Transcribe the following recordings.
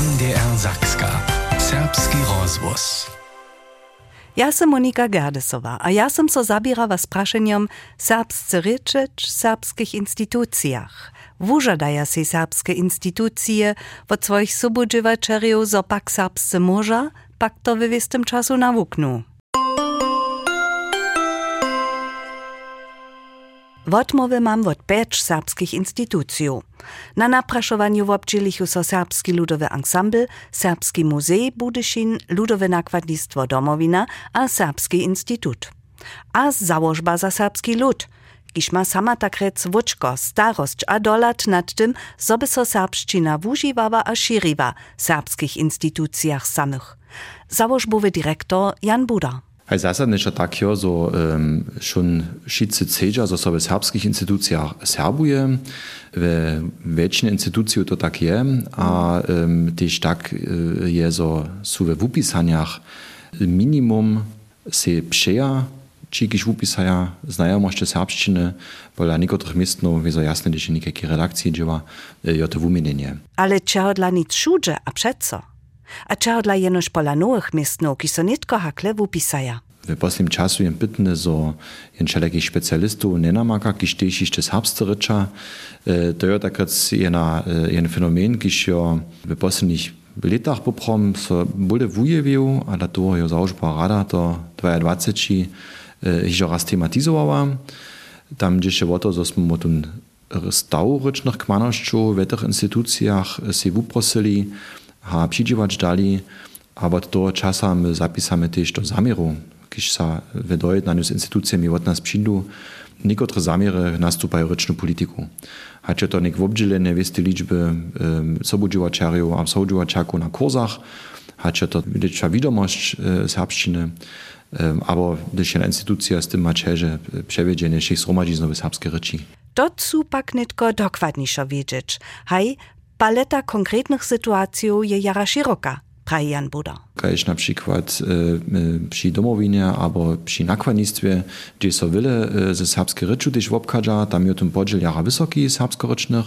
NDR Zakska. Serbski rozvoz. Ja sam Monika Gerdesowa, a ja sam so zabierała z praszeniem serbscy ryczeć w serbskich instytucjach. Wużadaja się serbskie instytucje od swoich subudziewaczeriów, zo pak serbscy morza, pak to wywiestym czasu Wotmowy mam od pięć serbskich instytucji. Na napraszowaniu w obdzielichu so Serbski Ludowy Ensemble, Serbski Muzej Budyszin, Ludowe Nakładnictwo Domowina a Serbski Instytut. A założba za serbski lud, kiż ma sama tak rec wuczko, starość a dolat nad tym, zoby so serbszczyna wużywała a sziriwa w serbskich instytucjach samych. Założbowy dyrektor Jan Buda. Hej zasadniczo tak jo, so um, schon wszyscy cedza, so sobie w serbskich instytucjach serbuje, w większej instytucji to tak je, a um, też tak uh, je, so su we wupisaniach minimum se przeja, ci kiż wupisaja znajomości serbszczyny, bo na niektórych miejscach jest jasne, że niejakie redakcje dzieła, jo to wumienienie. Ale czego dla nic szudże, a przeco? A czego dla jenoż pola nowych miejsców, ki so nitko hakle wupisaja? W poslednim czasu jem pytne, so jen wszelakich specjalistów nie namaka, kiż też jeszcze serbscy rycza. E, to jest takrat jena, jen fenomen, kiż jo w poslednich latach poprom so bude wujewił, a da to jo założba rada to 22 hižo raz tematizowała. Tam gdzie się o to, że smo ten stał rycznych kmanoszczu w tych instytucjach się a przydziwać dali, a od toho časa my zapisamy też do zamieru, kiż sa w dojednaniu z instytucjami od nas przyjdą, niektóre zamiery nastupają ryczną polityku. Hacie to nek w obdzielenie wiesty liczby um, sobudziwaczariów a sobudziwaczarków na kursach, hacie to widzieć wiadomość serbszczyny, aber gdyż jedna instytucja z tym ma czerze przewiedzenie się zgromadzi znowu serbskie ryczy. To cu pak nitko dokładniejszo wiedzieć. Hej, paleta konkretnych sytuacji je jara szeroka, praje Jan Buda. Kaž na przykład e, przy domowinie albo przy nakładnictwie, gdzie są wiele e, ze serbskie ryczu też wobkadza, tam jest ten podziel jara wysoki serbsko-rycznych,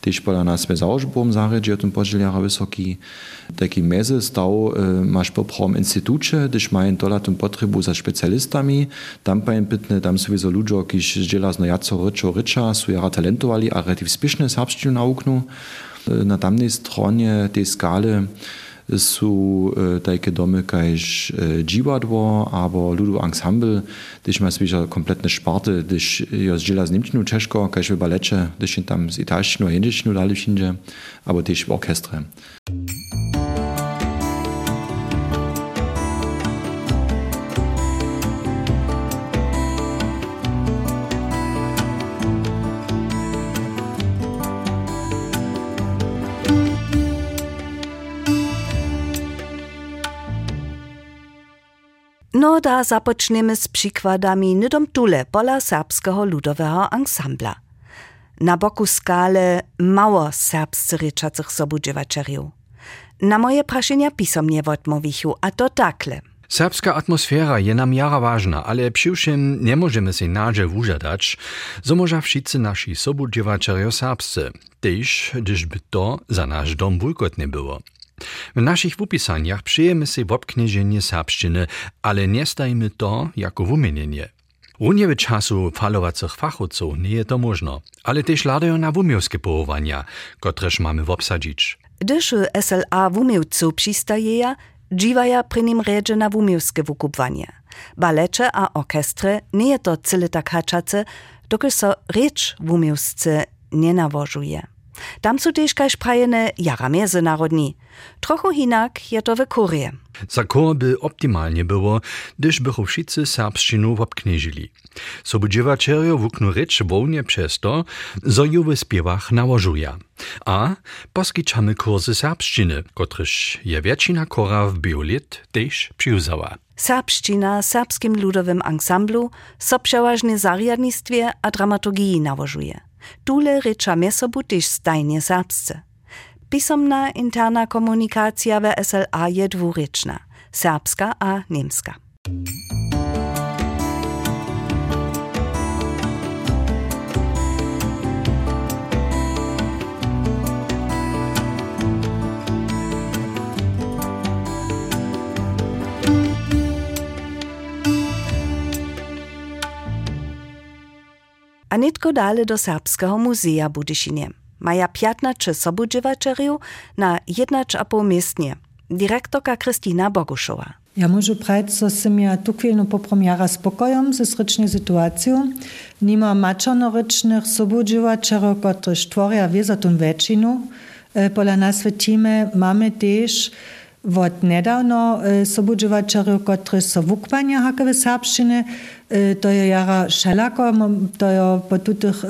też pola nas bez założbom zare, gdzie jest ten podziel jara wysoki. Taki mezy stał e, masz poprom instytucie, gdyż mają dola tą potrzebę za specjalistami, tam pajem pytne, tam są wiele ludzi, którzy żelazno jaco ryczo rycza, są jara talentowali, a relativ spieszne serbszczynu nauknu. Na tamnej stronie tej skale su e, takie domy kaž e, dziwadło, albo ludu ensemble, gdyż ma sobie kompletne szparty, gdyż jo zdziela z Niemczinu Czeszko, kaž w balecie, gdyż tam z italszczynu a jędycznu dali wszędzie, albo też w orkestrze. No da zapoczniemy z przykładami nydom tule pola serbskiego ludowego ensembla. Na boku skale mało serbscy ryczacych sobudziewaczeriów. Na moje praszenia pisomnie odmówichu, a to takle. Serbska atmosfera je nam jara ważna, ale przyłszym nie możemy się nadzie wużadać, zo może wszyscy nasi sobudziewaczerjo serbscy, też gdyż by to za nasz dom wujkotnie było. W naszych wupisaniach przyjemy się w obknieżenie serbszczyny, ale nie stajmy to jako wumienienie. Uniewy czasu falowacych fachowców nie jest to możno, ale też ladają na wumiowskie połowania, któreż mamy obsadzić. Gdyż SLA wumiewcu przystaje, dziwaja przy nim redze na wumiewskie wukupwanie. Balecze a orkestry nie jest to cyle tak haczace, dokąd so rzecz wumiewscy nie nawożuje. Tam są też kaž prajene jara międzynarodni. Trochu hinak je to w. Za kor by optimalnie było, gdyż bychu wszyscy serbszczynu obknieżyli. Sobudziewaczerjo wuknu rycz wolnie przez to, w śpiewach nałożuje. A poskiczamy kursy serbszczyny, kotryż je wiecina kora w biolit też przyuzała. Serbszczyna serbskim ludowym ensemblu so przeważnie zariadnictwie a dramaturgii nałożuje. Tule rycza mesobu też stajnie serbsce. Pisomna interna komunikacja w SLA je dwuryczna, serbska a niemska. Nitko dale do Serbskiego Muzea Budyšinie. Maja 15 sobudziewaczeriów na 1,5 miestnie. Dyrektorka Kristina Boguszowa. Ja môžu prajť, so som ja tu chvíľu poprom jara spokojom ze srečnej situáciu. Nima mačornorečných sobudzivačerov, ktorí tvoria viezatun väčšinu. Pola nás v máme tiež Вот недавно собуджувачарю, котрі совуквання гакове сапщини, то я яра шаляко, то я по тутих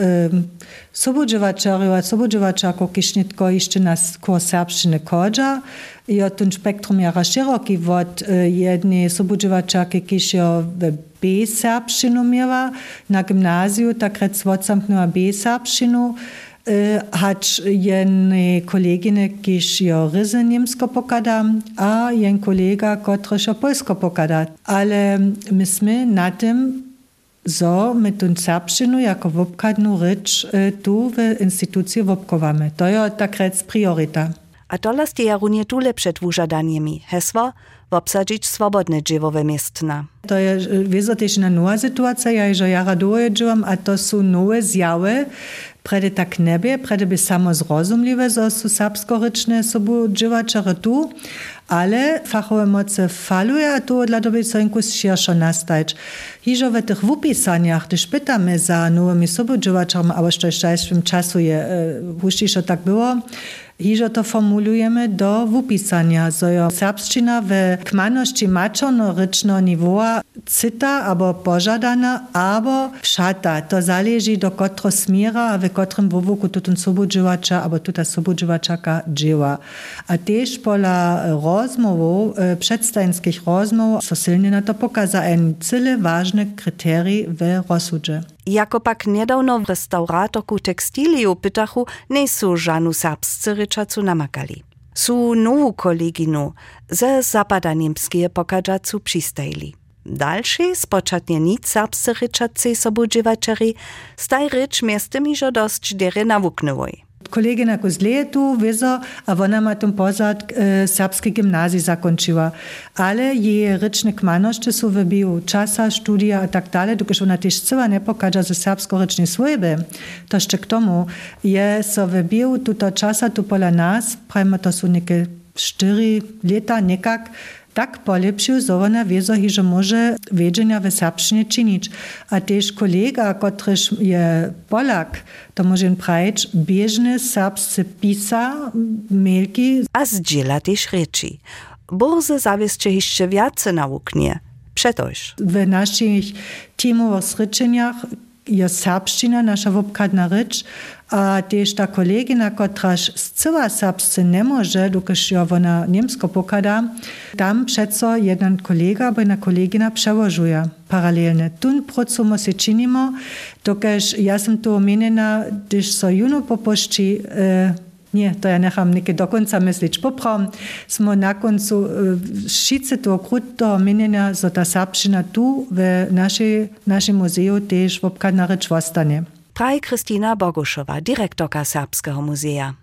собуджувачарю, а собуджувачако кишнітко іще нас ко сапщини коджа, я тун спектрум яра широкий, вот jedni собуджувачаки кишо B-сапщину мєва на гімназію, так рец вот самкнула B-сапщину, B-serbšinu, hać jednej kolegine, kiž jo ryzy niemsko pokada, a jen kolega, kotryż jo polsko pokada. Ale myśmy na tym zo my tun serbšinu jako wopkadnu rycz tu w instytucji wopkowamy. To je takrat priorita. A dolas je runie tule przed wużadaniemi. Hesło obsadzić swobodne dziewowe miestna. To je wiezotycznie nowa sytuacja, ja że ja raduję a to są nowe zjawy, Prede tak nebie, prede by samo zrozumliwe, zo su serbskoryczne sobu dživačare tu, ale fachowe moce faluje, a tu dla doby soinku širšo nastajć. Hižo w tych wupisaniach, gdyż pytamy za nowymi sobu albo što jeszcze w czasu je, e, tak było, Hižo to formulujemy do wupisania, zo jo serbština w kmaności mačorno-ryczno nivoa cita albo pożadana, albo wszata. To zależy do kotro smiera, a w kotrym wovuku tutun sobudziwacza, albo tuta sobudziwaczaka dzieła. A też pola rozmowów, przedstajenskich rozmów, so silnie na to pokaza en cyle ważny kryterii w rozsudzie. Jako pak niedawno w restauratorku tekstiliu pytachu nie są żanu serbscy ryczacu namakali. Su nową koleginu ze zapada niemskie pokażacu przystajli. Dalszy spoczatnie nic serbscy ryczacy sobudziwaczeri staj rycz miastem iżo dość dery nawuknęłoj. kolegina z letu vezo, a ona ima tam pozad e, srpski gimnazij zakončila. Ale je rečne kmanošče so vebiju časa, študija a tak dalje, dokaj ona tež cela ne pokaže za srpsko rečne svojbe. To še k tomu je so vebil tuto časa tu pola nas, prajmo to so neke štiri leta nekak, tak polepšił, zo ona wiezo, że może wiedzienia w serbszczynie czynić. A też kolega, któryż je Polak, to może prajeć bieżne serbscy pisa, mailki. A zdziela też rzeczy. Borzy zawieszcze jeszcze więcej nauknie. Przetoż. W naszych teamowych zryczeniach je serbština, naša vopkadna reč, a tež ta kolegina, kotraž zcela serbsce ne može, dokaž jo ona njemsko pokada, tam přeco jeden kolega bo jedna kolegina převožuje paralelne. Tun procumo se činimo, dokaž ja sam tu omenjena, když so juno popošči, eh, nie, to ja nechám niekedy do konca mysliť. Poprom sme na koncu e, šice toho krutého minenia, zo ta srbština tu v našej, našem muzeu tiež v obkadná reč vostane. Praje Kristina Bogušova, direktorka Srbského muzea.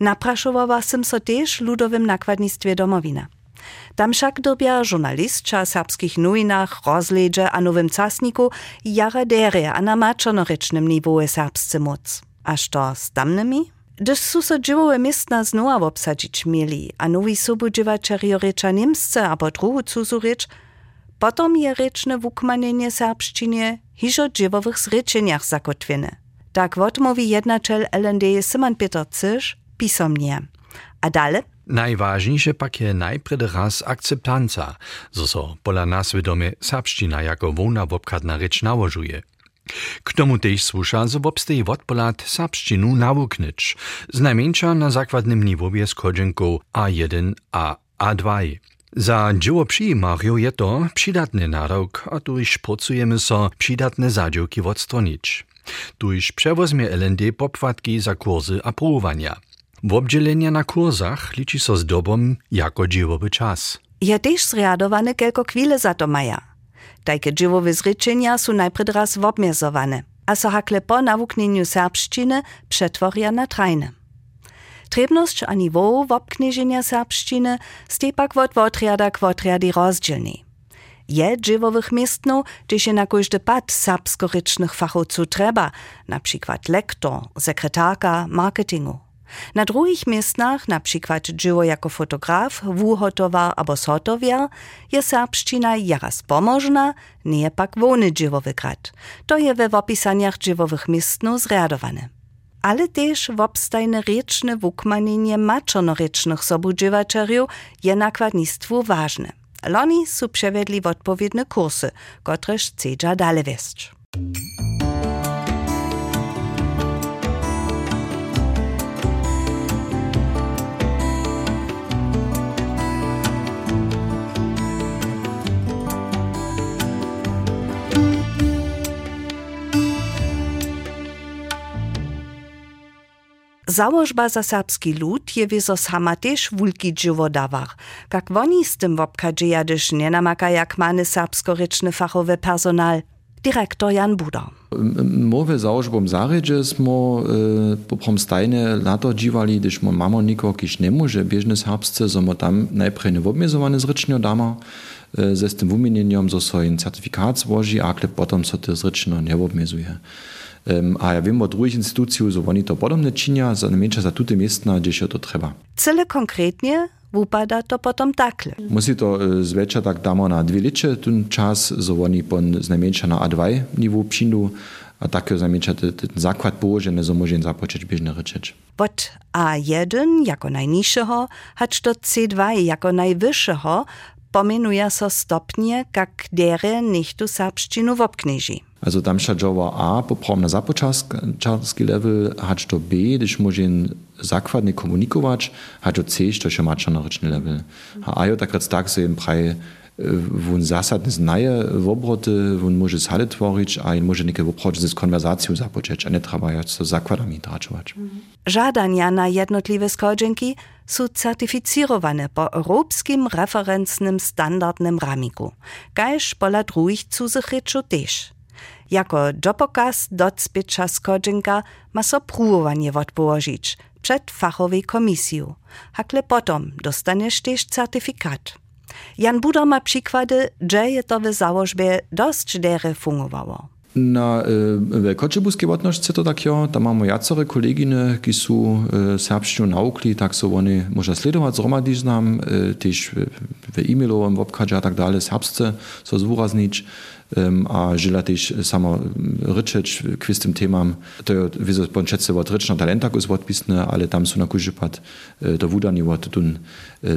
Napraszowała sem so też ludowym nakładnictwie domowina. Tam však dobia žurnalistka serbskich nowinach, rozledže a nowym casniku jara derie a na mačornorečnym nivoje serbsce moc. Aż to z tamnymi? Gdyż su so dziewowe miestna obsadzić mieli, a nowi sobudziewaczeri rycza niemsce albo druhu cuzu rycz, potom je ryczne wukmanienie serbszczynie hižo dziewowych zryczeniach zakotwiene. Tak odmówi jednaczel LND Simon Peter Cysz pisomnie. A dalej? Najważniejsze pak je najprede raz akceptanca, zo so pola naswiadomie serbszczyna jako wona wobkadna rzecz nałożuje. K tomu też słusza, że wobstej wodpolat serbszczynu nawuknyć, z najmniejsza na zakładnym niwowie z kodzenką A1 a A2. Za dzieło przyjmario je to przydatny narok, a tu już pracujemy so przydatne zadziałki odstronić. Tu już przewozmie LND popłatki za kursy a Wobdzielenia na kursach liczy so z dobom jako dziełowy czas. Je też zriadowane kelko chwile za to maja. Džiwowe zrečenja su najpred raz obmjezowane, a so hakle po nawuknieniu serbszczyny przetworia na trajne. Trebność a niveau wobknieżenia serbszczyny stepak wot wotriada kwotriadi rozdzielni. Je džiwowych miestno, gdzie się na każdy pad serbskorycznych fachowców trzeba, na przykład lektor, sekretarka, marketingu. Na drugich miestnach, na przykład džiwo jako fotograf, wuhotowar albo sotowiar, je serbszczyna jaraz pomożna, nie pak wony džiwowy grad. To je we opisaniach džiwowych miestno zreadowane. Ale też w obstajne ryczne wukmanienie maczonorycznych sobudżywaczeriów je nakładnictwu ważne. Loni su przewiedli w odpowiednie kursy, kotreż chcedza dalej. Założba za serbski lud je wieso sama też wulki dżywodawar. Jak woni z tym nie namaka jak many serbskoryczny fachowy personal. Dyrektor Jan Buda. Mowe założbom zaredzie smo e, poprom stajne lato dziwali, gdyż mo mamo niko kiś nie może bieżne serbsce, so mo tam najprej nie wobmiezowane zrycznio dama, e, ze z tym so certyfikat złoży, a potom so to zrycznio nie. A ja wiem o drugich instytucjach, że oni to podobne czynią, za najmniejsze za tuty miejsca, gdzie się to trzeba. Cele konkretnie upada to potom takle. Musi to e, zwietrza tak damo na dwie licze ten czas, że oni pon z najmniejsza na A2 niveau przyjdą, a takie najmniejsza ten zakład położony, że może zapocząć bieżne ryczeć. Od A1 jako najniższego, hacz do C2 jako najwyższego, pomenuje so stopnie, jak dere nichtu serbszczynu wobknieży. Also tam šadžova A poprom na započarski level, hač to B, když môžem zakładnie komunikować, hač to C, što še mača na rečný level. A A jo takrat tak se im praj wun zasadne znaje w obroty, wun może sale tvorić, a in może niekie obroty z konwersacją zapocząć, a nie trwajać to zakładami traczować. Żadania na jednotliwe skodzinki są certyficerowane po europejskim referencnym standardnym ramiku, kajż pola drugich cudzych ryczu też. Jako dopokaz docpěča skodzinka ma so pruwowanie odpołożyć przed fachowej komisją. Hakle potom dostaniesz też certyfikat. Jan Buda ma przykłady, że je to w założbie dość dere fungowało. Na e, Koczebuskiej łatności to tak jo, tam mamy jacore koleginy, ki są e, serbszczą naukli, tak so oni może sledować zromadić nam, e, też w e-mailowym wobkadzie a tak dalej, serbsce a žela też samo ryczeć kwis tym temam, to je wizo ponczece od ryczna talenta kus odpisne, ale tam są na kużypad do wudani od tun,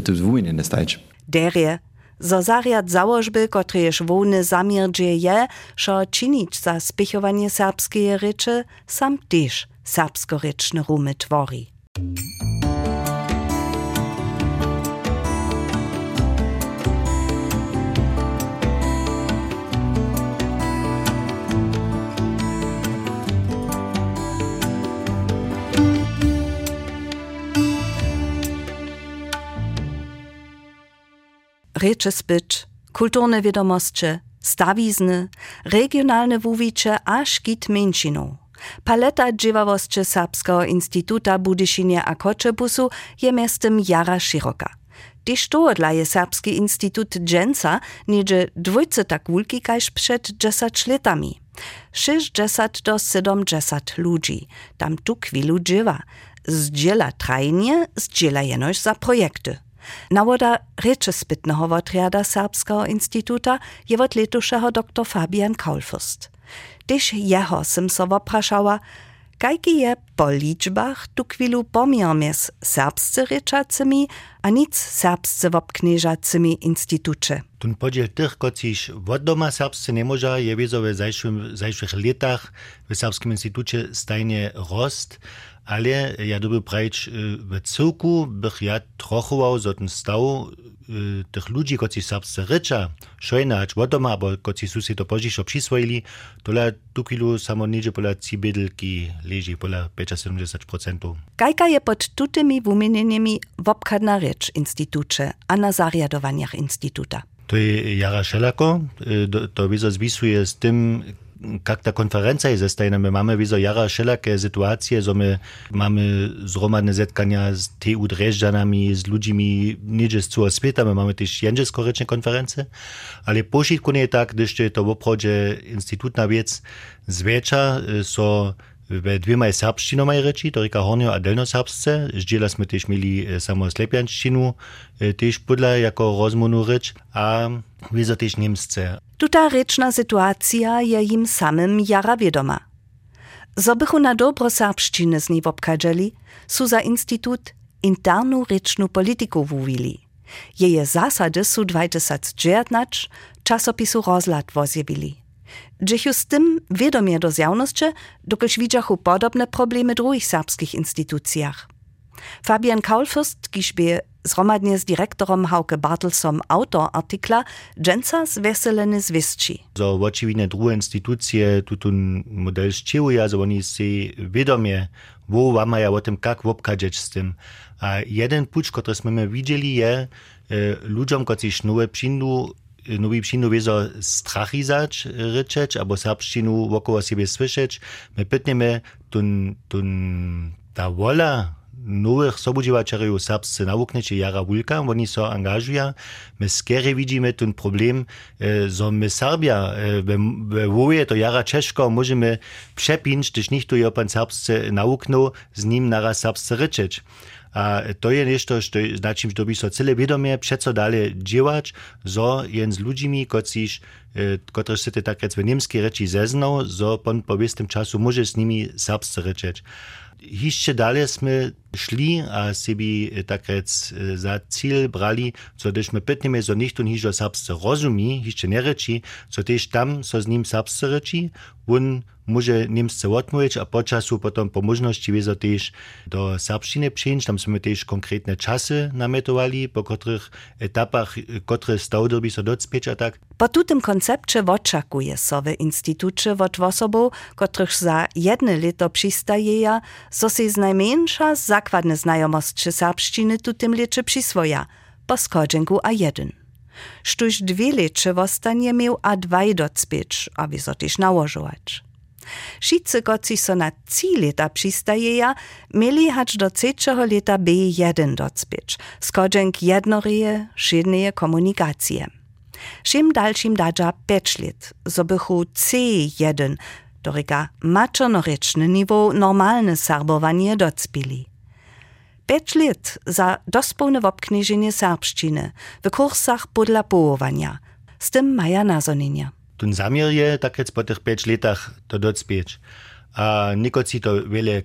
to wumienie nie stajć. Derie zo zariad założby, kotreż wony zamierdzie je, że czynić za spichowanie serbskie ryczy, sam też serbskoryczne rumy twori. Reče spyć, kulturne wiadomości, stawizny, regionalne wuwicze a szkit mężczyzn. Paleta dziewawości Serbskiego Instytuta Budyszynia a Koczebusu je miastem jara szeroka. Tyż to dla je Serbski Instytut Dżęca niedzie dwójce tak wulki kajż przed 10 latami. 60 do 70 ludzi, tam tu kwilu dziewa. Zdziela trajnie, zdziela jenoś za projekty. Nawoda rečespitného votriada Serbskiego Instytuta je od letušeho dr. Fabian Kaulfürst. Tyž jeho jsem so oprašała, kajki je po liczbach tu chwilu pomiar między serbscy ryczacymi a nic serbscy wobknieżacymi instytucie. Ten podziel tych, kociś od doma serbscy nie może, je wiezo w zajszłych latach w Serbskim Instytucie stajnie rost, ale ja doby prajć w cyłku bych ja trochował za ten stał tych ludzi, koci serbscy rycza, szojna, acz wodoma, albo koci susi to pożišo przyswoili, tola tu kilu samo niedzie pola cibiedelki leży pola 75%. Kajka je pod tutymi wumienieniami wobkadna rzecz instytucie, a na zariadowaniach instytuta. To je Jara Šelako, to wizo zwisuje z tym, ta konferencja jest zestajna. My mamy wizo Jara wszelakie sytuacje, że my mamy zromadne zetkania z TU Dreżdżanami, z ludźmi nie z całego świata, my mamy też jędrze skoryczne konferencje, ale pośrodku nie tak, gdyż to w obchodzie Instytut na wiec zwiecza, so we dvěma serbštinoma reči, to říká hornio a delnoserbsce. Zdieľa sme tiež mieli samo slepianštinu, tiež podľa jako rozmonu reč a wiedzą też Niemsce. Tuta ryczna sytuacja je im samym jara wiadoma. Zobychu na dobro serbszczyny z niej obkadzeli, su za Instytut internu rycznu polityku wuwili. Jeje zasady su 2019 czasopisu Rozlat wozjewili. Dżechu z tym wiadomie do zjawności, dokąd widzachu podobne problemy drugich serbskich instytucjach. Fabian Kaulfürst, kiż zhromadnie z dyrektorem Hauke Bartelsom autor artikla Dżęca zweseleny zwisci. So oczywiście drugie instytucje tutun model szczyłuja, że oni się wiadomie wo wamaja o tym, jak wobkadzeć z tym. A jeden pucz, który widzieli, je e, ludziom, którzy nowe przyjdą, nowi przyjdą wiezo strachizać ryczeć, albo serbszczynu wokoło siebie słyszeć. My pytniemy, tun, tun ta wola nowych sobudziwaczerów serbscy nauknecie jara wulka, oni so angażują. My skiery widzimy ten problem, że my Serbia we woje to jara Czeszko możemy przepiąć, gdyż nikt tu pan serbscy nauknął, z nim naraz serbscy ryczeć. A to je nešto, što, na čím by so celé vědomě přeco dále dělat, zo jen s ľuďmi, kociž, kotrež se tak rec v zo pon po věstém času může s nimi serbsce rečeć. Dalej sme szli, a sebi tak rec za cíl brali, co když my pytneme, so hižo serbsce rozumí, jeszcze nie reči, co tam so z nim serbsce reči, on może Niemcy odmówić, a po czasu potem po możności wiezo też do serbszczyny przyjąć. Tam jsme też konkretne czasy nametowali, po których etapach, które stał by so docpieć, a tak. Po tutym koncepcie oczekuje so w instytucie od osobów, których za jedne lito przystajeja, so się z najmniejsza zakładne znajomości serbszczyny tutym lecze przyswoja, po skodzenku a jeden. Sztuś dwie lecze wostanie miał a dwaj docpieć, aby so też nałożować. Wszyscy, koci so na trzy lata przystajeja, mieli hać do trzeciego lata B1 docpieć, skodzenk jednoreje, szedneje komunikacje. Všim dalším dadža 5 let, zo bychu C1, dorika mačernorečne nivo normalne serbovanie docpili. 5 let za dospolne wobknieżenie serbszczyny w kursach podla połowania. Z tym maja nazonienia. Ten zamiar je tak jetzt po tych 5 latach to docpieć. A nikoci to wiele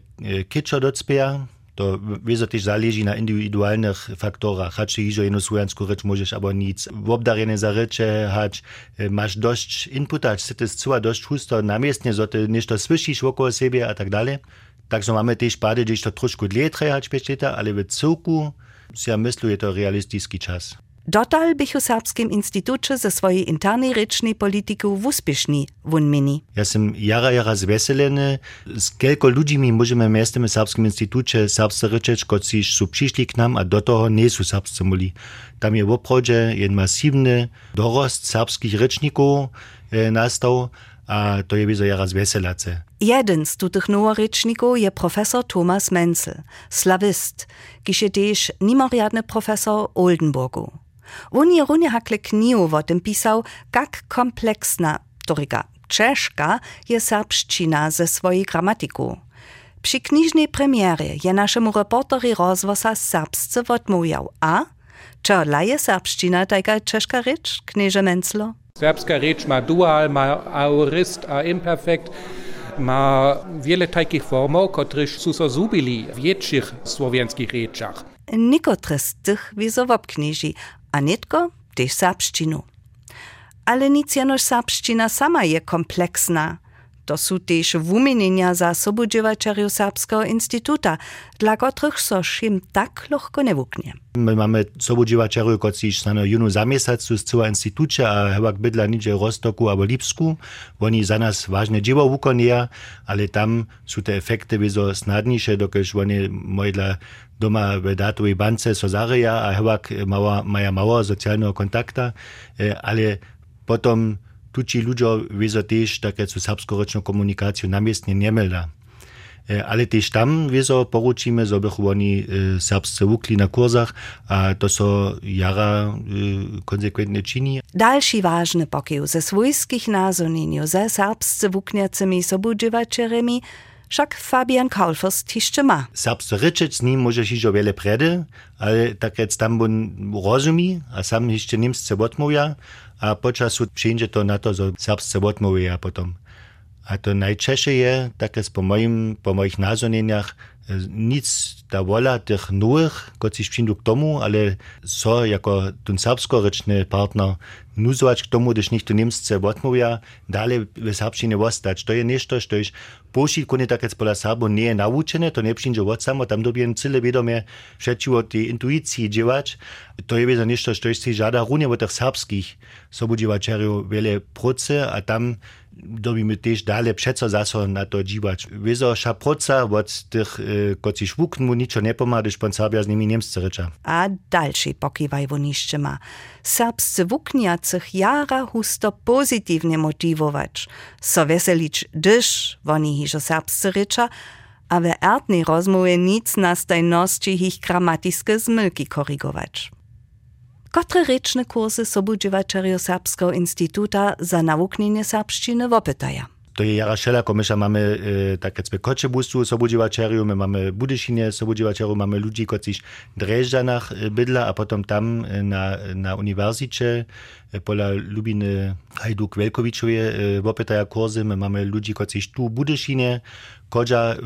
kiczo docpieja, to wiedzą też zależy na indywidualnych faktorach. Hać hiżo jedną słowianską rzecz możesz albo nic. W za rzecze hać, masz dość inputać, ty jest cała dość chusto namiestnie, że ty nešto słyszysz wokoło siebie a tak dalej. Tak so mamy też pady, gdzieś to troszkę dlje trwać 5 lata, ale w cyłku, ja myślę, to realistyczny czas. Dotal bych u Serbskim Instytucie ze swojej internej rycznej polityku uspieszni wunmini. Ja jestem jara jara zveseleny. Z kilku ludźmi możemy miestem w Serbskim Instytucie serbsce ryczeć, którzy są przyszli k nam, a do toho nie są serbscy muli. Tam je w obchodzie jeden masywny dorost serbskich ryczników e, nastał, a to je wizo jara zveselace. Jeden z tutych noworyczników je profesor Thomas Menzel, slawist, kiż je też nimoriadny profesor Oldenburgu. On je runie hakle kniju o tym pisał, jak kompleksna, toryka czeszka je serbszczyna ze swojej gramatyku. Przy kniżnej premierze je naszemu reportery rozwosa serbsce odmówiał, a? Čo laje serbszczyna taka czeszka rycz, knieże Menclo? Serbska rycz ma dual, ma aorist, a imperfekt, ma wiele takich formów, które są zubili w większych słowiańskich ryczach. Niekotry z tych wizo w a netko też serbszczynu. Ale nic jenoż serbszczyna sama je kompleksna. To sú tiež vuminenia za sobudzievačariu Sábského institúta, dla ktorých so šim tak ľahko nevukne. My máme sobudzievačariu, kociž sa na junu za mesiac z celého institúča a hebak bydla niže Rostoku alebo Lipsku. Oni za nás vážne divo vukonia, ale tam sú tie efekty vizo snadnejšie, dokež oni mojdla doma v dátovej bance so zareja a hebak maja mało socjalnego kontakta, e, ale potom tuci ludzie wiedzą też takie co serbskoroczną komunikację namiestnie nie mylda. Ale też tam wiedzą poruczymy, żeby oni serbscy wukli na kursach, a to so jara konsekwentnie czyni. Dalszy ważny pokył ze swojskich nazonieniu ze serbscy wukniacymi sobudziewaczeremi však Fabian Kaulfers tiszcze ma. Serbscy ryczeć z nim może się wiele predy, ale tak tam on rozumí a sam jeszcze niemsce odmawia, a počasu přijde to na to, že serbsce odmluví a potom. A to najčešie je, také po, mojim, po mojich názoreniach, nic ta wola tych nowych, którzy przyjdą k ale so jako ten serbskoryczny partner nuzować k tomu, gdyż nikt to niemsce odmawia, dalej w serbszczynie ostać. To jest nešto, što już pošiť kone tak jak pola Serbo nie je naučené, to nie przyjdzie od samo, tam dobien cyle wiadomie przeciwo tej intuicji dziewać. To jest nešto, što się żada runie od tych serbskich sobudziewaczerów wiele proce, a tam dobimy też dalej przeco zaso na to dziwać. Wieso szaproca od tych, y, koci szwukn mu niczo nie pomaga, pan Serbia z nimi niemscy rycza. A dalszy pokiwaj woniszcze ma. Serbscy wukniacych jara husto pozytywnie motiwować. So weselić, gdyż woni hižo serbscy rycza, a we ertnej rozmowie nic na stajności ich gramatiske zmylki korygować. Kotre rečne kursy sobudziewaczerjo Serbskiego Instytuta za nauknienie serbszczyny wopytaja. To je jara wszelako, my mamy e, tak jak Koczebustu sobudziewaczeriu, my mamy Budyszynie sobudziewaczeriu, mamy ludzi, którzy w Dreżdżanach bydla, a potem tam na, na uniwersycie pola Lubiny Hajduk Welkowiczowie wopytaja kursy, my mamy ludzi, którzy tu w Budyszynie Kodża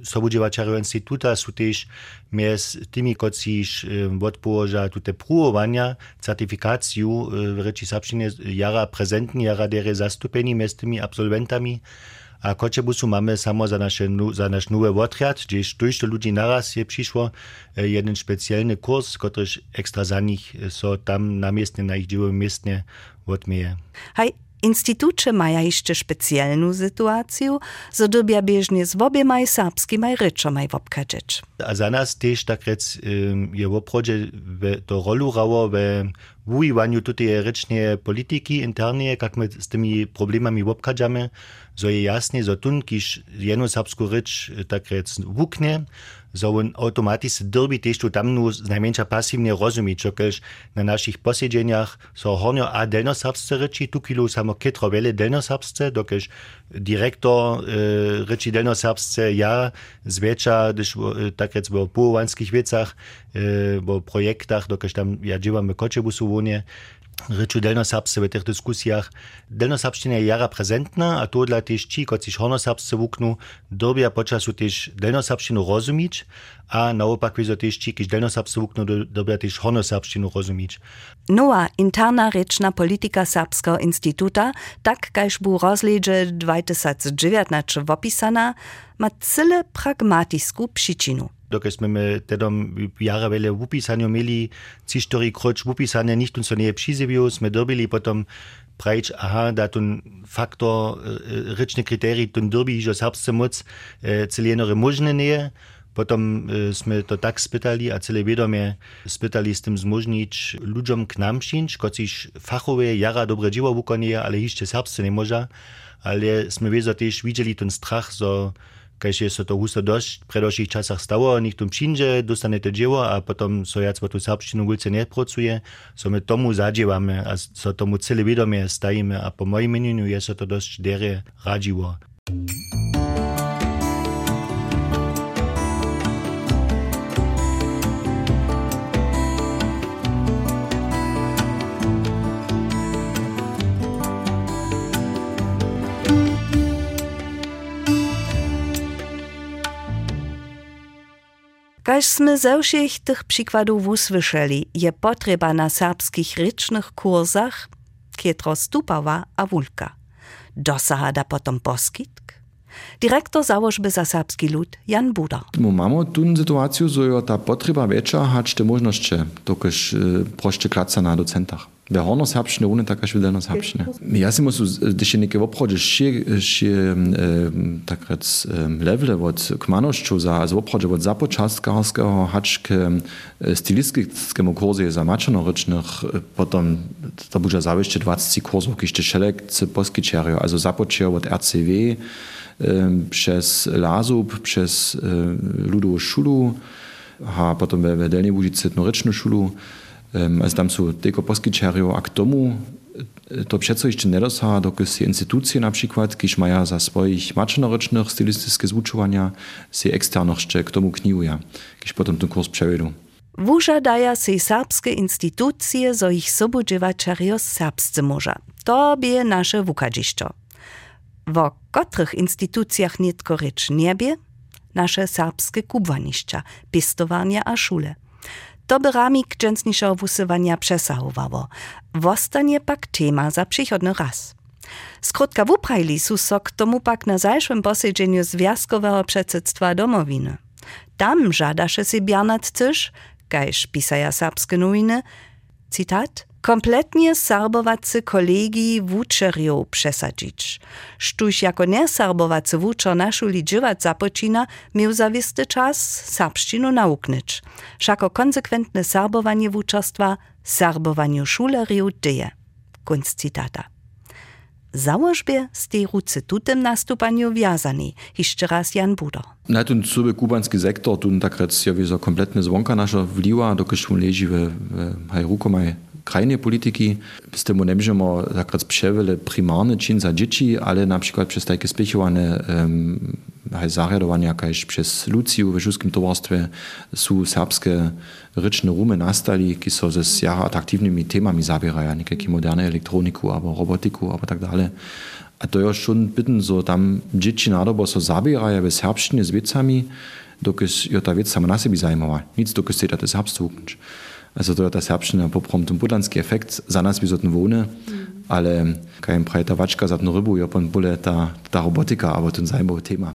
y, Sobudziewaczarego Instytuta są też między tymi, którzy odpołoża tutaj próbowania, certyfikację w rzeczy serbszczynie jara prezentni, jara dere zastupeni między tymi absolwentami. A Koczebusu mamy samo za, nasze, za nasz nowy odrяд, gdzie dużo ludzi naraz je przyszło, jeden specjalny kurs, który ekstra za nich so tam na miestnie, na ich dzieło miestnie odmieje. Hej, Instytucie maja jeszcze specjalną sytuację, zo dobia bieżnie z obiema serbskimi ryczami wobkadzić. A za nas też tak rec je w oprodzie to rolu rało w wujiwaniu tutaj rycznej polityki internie, jak my z tymi problemami wobkadzamy, zo je jasne, zo tun, kiż jedną serbską rycz tak rec wuknie, so on automatisch derby też tu tam nu najmniejsza pasywnie rozumieć, czokelż na naszych posiedzeniach so hornio a delnoserbsce ryczy, tu kilo samo kitro wiele delnoserbsce, dokelż dyrektor e, delnoserbsce ja zwiecza, gdyż e, tak jak w połowanskich wiecach, e, w projektach, dokelż tam ja działam w Koczebusu wonie, Reču delnoserbsce w tych dyskusjach. Delnoserbština je jara prezentna, a to dla też ci, którzy hornoserbsce wuknu, dobia počasu też delnoserbštinu rozumieć, a naopak wiedzą też ci, którzy delnoserbsce wuknu, dobia też hornoserbštinu rozumieć. Nowa interna rečna polityka Serbskiego Instytuta, tak kajż bu rozledzie 2019 wopisana, ma cyle pragmatisku przyczinu. Dokaj sme me tedom jara vele v upisanju imeli cištori kroč v upisanju, nicht uns so nie přiziviu, sme dobili potom prajč, aha, da tun faktor rečne kriterij, tun dobi, že serbsce moc celienore možne nie, Potom e, sme to tak spytali a celé vedomie spytali s tym zmožnić ludziom k nam fachowe jara dobre dzieło wykonuje, ale jeszcze serbsce nie może, ale sme wiedzieli też widzieli ten strach, że Kaž je so to husto dosť v predošlých časach stalo, nich tu přinže, dostanete dzieło, a potom so jac tu serbštinu vůlce nepracuje, so my tomu zadziewamy, a so tomu celé vědomě stajíme a po mojim menieniu je so to dosť dere radziło. Kaž sme ze všech tych przykładów usłyszeli, je potrzeba na serbskich rycznych kursach, kietro stupawa a wulka. Dosaha da potom poskitk? Direktor założby za serbski lud Jan Buda. Mamy tu sytuację, że ta potrzeba większa, hać te możliwości, dokaż proście klaca na docentach. Wer horno serbščine, une takaž videno serbščine. Ja si musu, da še nekaj obhodže, še, še takrat levele od kmanošču za, za obhodže od započastkarského hač k stylistickému kurze za mačanoričných, potom to bude zavište 20 kurzów, kište šelek c poskyčerio, also započeo od RCW, przez Lazub, przez Ludową Szulu, a potem we Delnej Łużycy Noryczną Szulu, also tam są tylko poskyčerio, a k tomu to přeco jeszcze nie dosaha, dokąd się instytucje na przykład, kiż mają za swoich macznorycznych stylistycznych zwuczowania, się eksterno jeszcze k tomu kniuja, kiż potem ten kurs przewiedzą. Wużadaja se serbskie instytucje, zo ich sobudziewaczerjo serbscy morza. To bie nasze wukadziszczo. Wo kotrych instytucjach nitko rycz niebie, nasze serbskie kubwaniszcza, pistowania a szule. To by ramik dżęsniejszego wusywania przesahowało. Wostanie pak tema za przychodny raz. Skrótka wuprajli su so k tomu pak na zajszym posiedzeniu Związkowego Przedsedztwa Domowiny. Tam żadasze się Bernard Cysz, kajż pisaja serbskie nowiny, cytat, kompletnie serbowacy kolegi wuczerją przesadzić. Sztuś jako neserbowacy wuczer na szuli dziewać zapoczyna, miał zawisty czas serbszczynu nauknyć. Szako konsekwentne serbowanie wuczerstwa serbowaniu szuleriów dzieje. Kunst cytata. Założbie z tej rucy tutem nastupaniu wiązani, jeszcze raz Jan Budo. Na ten sobie kubanski sektor, tu takrat ja wie kompletne zwonka nasza wliwa, dokud leży w, w hajrukomaj krajnej polityki. Z tym nie możemy takrat przewiele primarny czyn za dzieci, ale na przykład przez takie spiechowane um, zariadowania, jakaś przez Luciju w Żuskim Towarstwie są serbskie ryczne rumy nastali, które są ze jara atraktivnymi temami zabierają, niekakие moderne elektroniku, albo robotiku, albo tak dalej. A to jest schon bitten, so tam dzieci nadobo so zabierają w serbszczynie z wiecami, dokąd jo ta wiec sama na siebie zajmowała. Nic dokąd się serbstwo uknąć. Also to je ta serbština poprom ten budlanski efekt, za nas by zotn wone, ale kajem prajta vačka za ten rybu, jo pan bole ta, ta robotika, aber ten zajmowy tema.